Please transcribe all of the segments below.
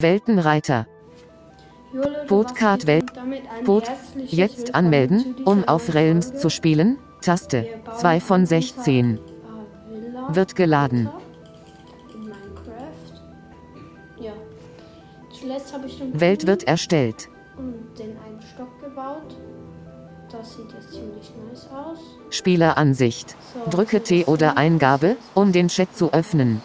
Weltenreiter. Bootcard Welt. Boot. Jetzt anmelden, um auf Realms zu spielen. Taste. 2 von 16. Wird geladen. Welt wird erstellt. Und den einen Stock gebaut. Das sieht jetzt ziemlich nice aus. Spieleransicht. Drücke T oder Eingabe, um den Chat zu öffnen.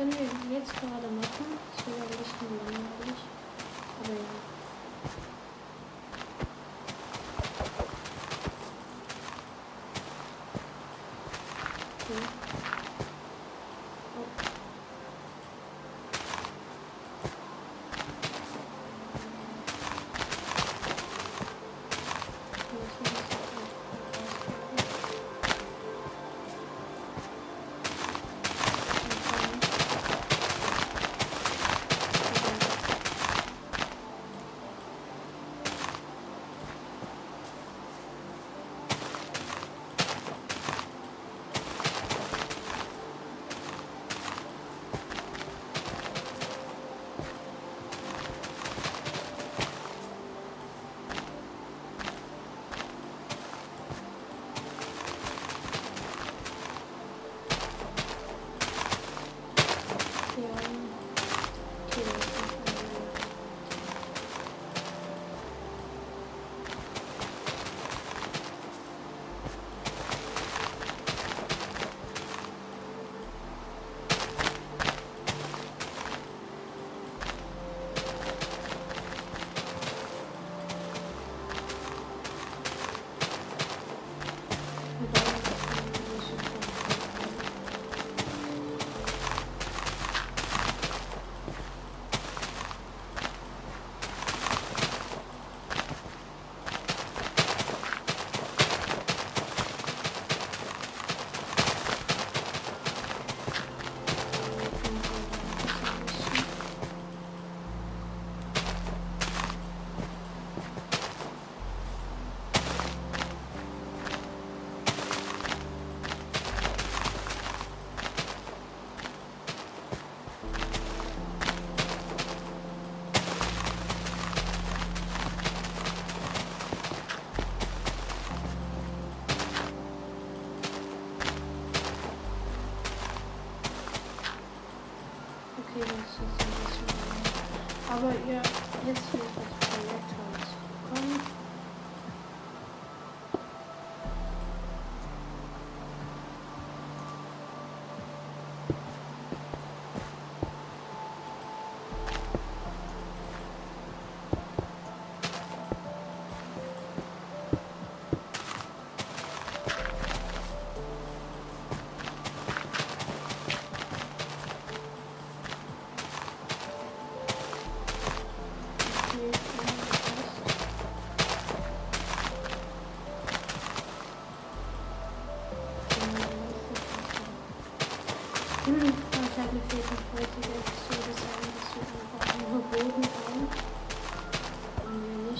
können wir jetzt gerade machen. Das wäre ein bisschen langweilig. Aber ja.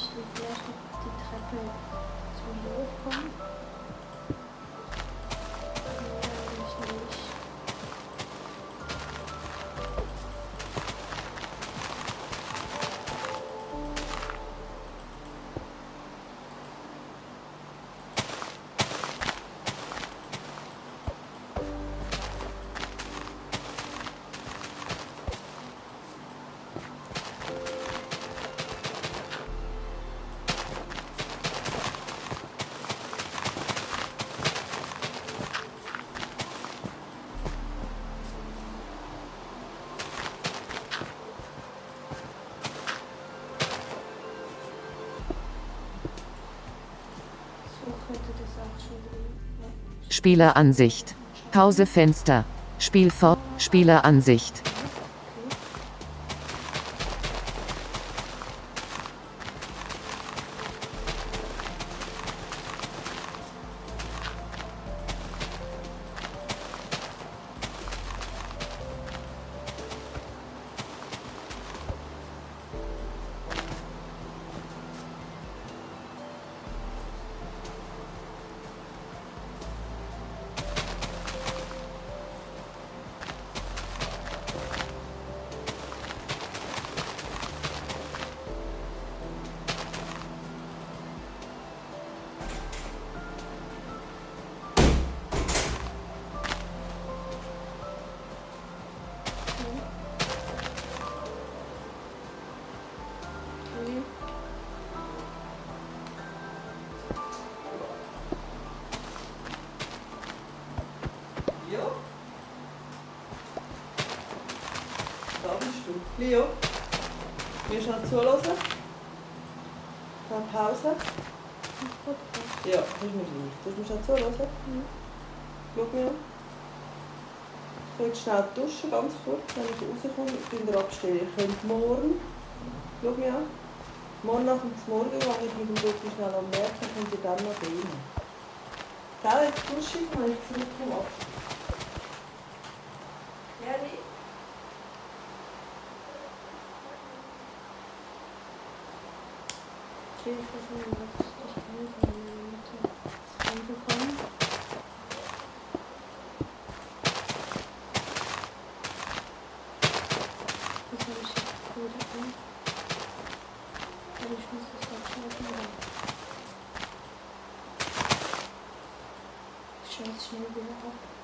ich vielleicht die Treppe zu hoch kommen. Spieleransicht. Pausefenster. Spiel Spielfort. Spieleransicht. Leo, willst du noch zuhören? Eine Pause? Ja, das ist mir gleich. Du musst noch zuhören. Schau mir an. Ich jetzt schnell duschen, ganz kurz, wenn ich rauskomme. Ich bin der Absteller. Ihr könnt morgen, schau mir an, morgen nach dem Morgen gehe ich mit dem Doktor schnell am Werk, dann könnt ihr dann noch gehen. Gell, jetzt dusche ich, wenn ich zurückkomme, abstellen. Okay, ich weiß nicht, was ich kann von meiner Mutter reingekommen. Das habe ich jetzt wieder an. Aber ich muss das auch schalten. oder? Ich schalte schnell wieder ab.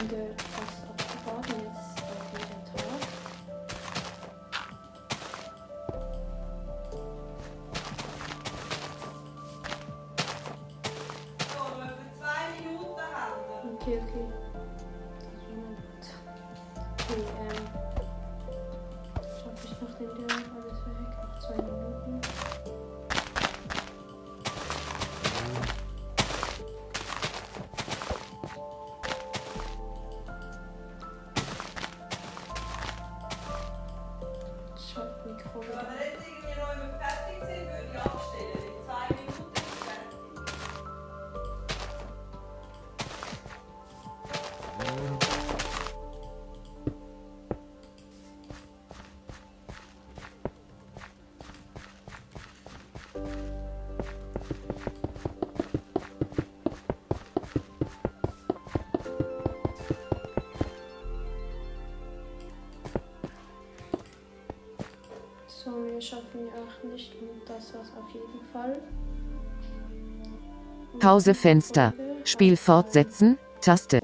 Wir dort fast abgebaut und jetzt ist wieder Tag. So, nur für zwei Minuten haben. Okay, okay. Das war mal gut. Okay, ähm. Schaffe ich noch den Dörr alles weg? Noch zwei Minuten. Mikrowelle. Wir schaffen die 8 nicht und das war's auf jeden Fall. Pause Fenster. Spiel fortsetzen, Taste.